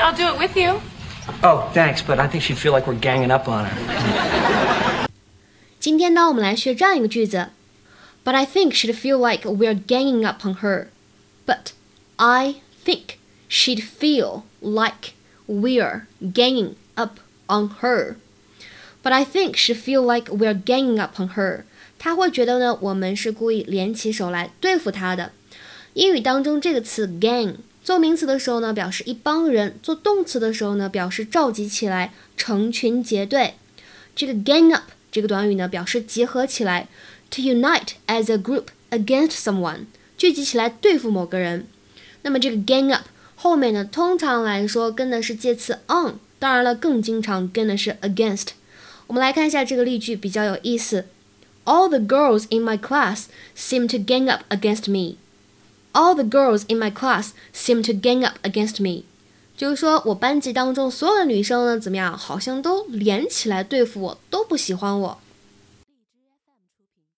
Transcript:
I'll do it with you. Oh, thanks, but I think she'd feel like we're ganging up on her. 今天呢，我们来学这样一个句子：But I think she'd feel like we're ganging up on her. But I think she'd feel like we're ganging up on her. But I think she'd feel like we're ganging up on her. 她会觉得呢，我们是故意联起手来对付她的。英语当中这个词 gang 做名词的时候呢，表示一帮人；做动词的时候呢，表示召集起来、成群结队。这个 gang up 这个短语呢，表示结合起来，to unite as a group against someone，聚集起来对付某个人。那么这个 gang up 后面呢，通常来说跟的是介词 on，当然了，更经常跟的是 against。我们来看一下这个例句，比较有意思。All the girls in my class seem to gang up against me. All the girls in my class seem to gang up against me，就是说我班级当中所有的女生呢，怎么样，好像都连起来对付我，都不喜欢我。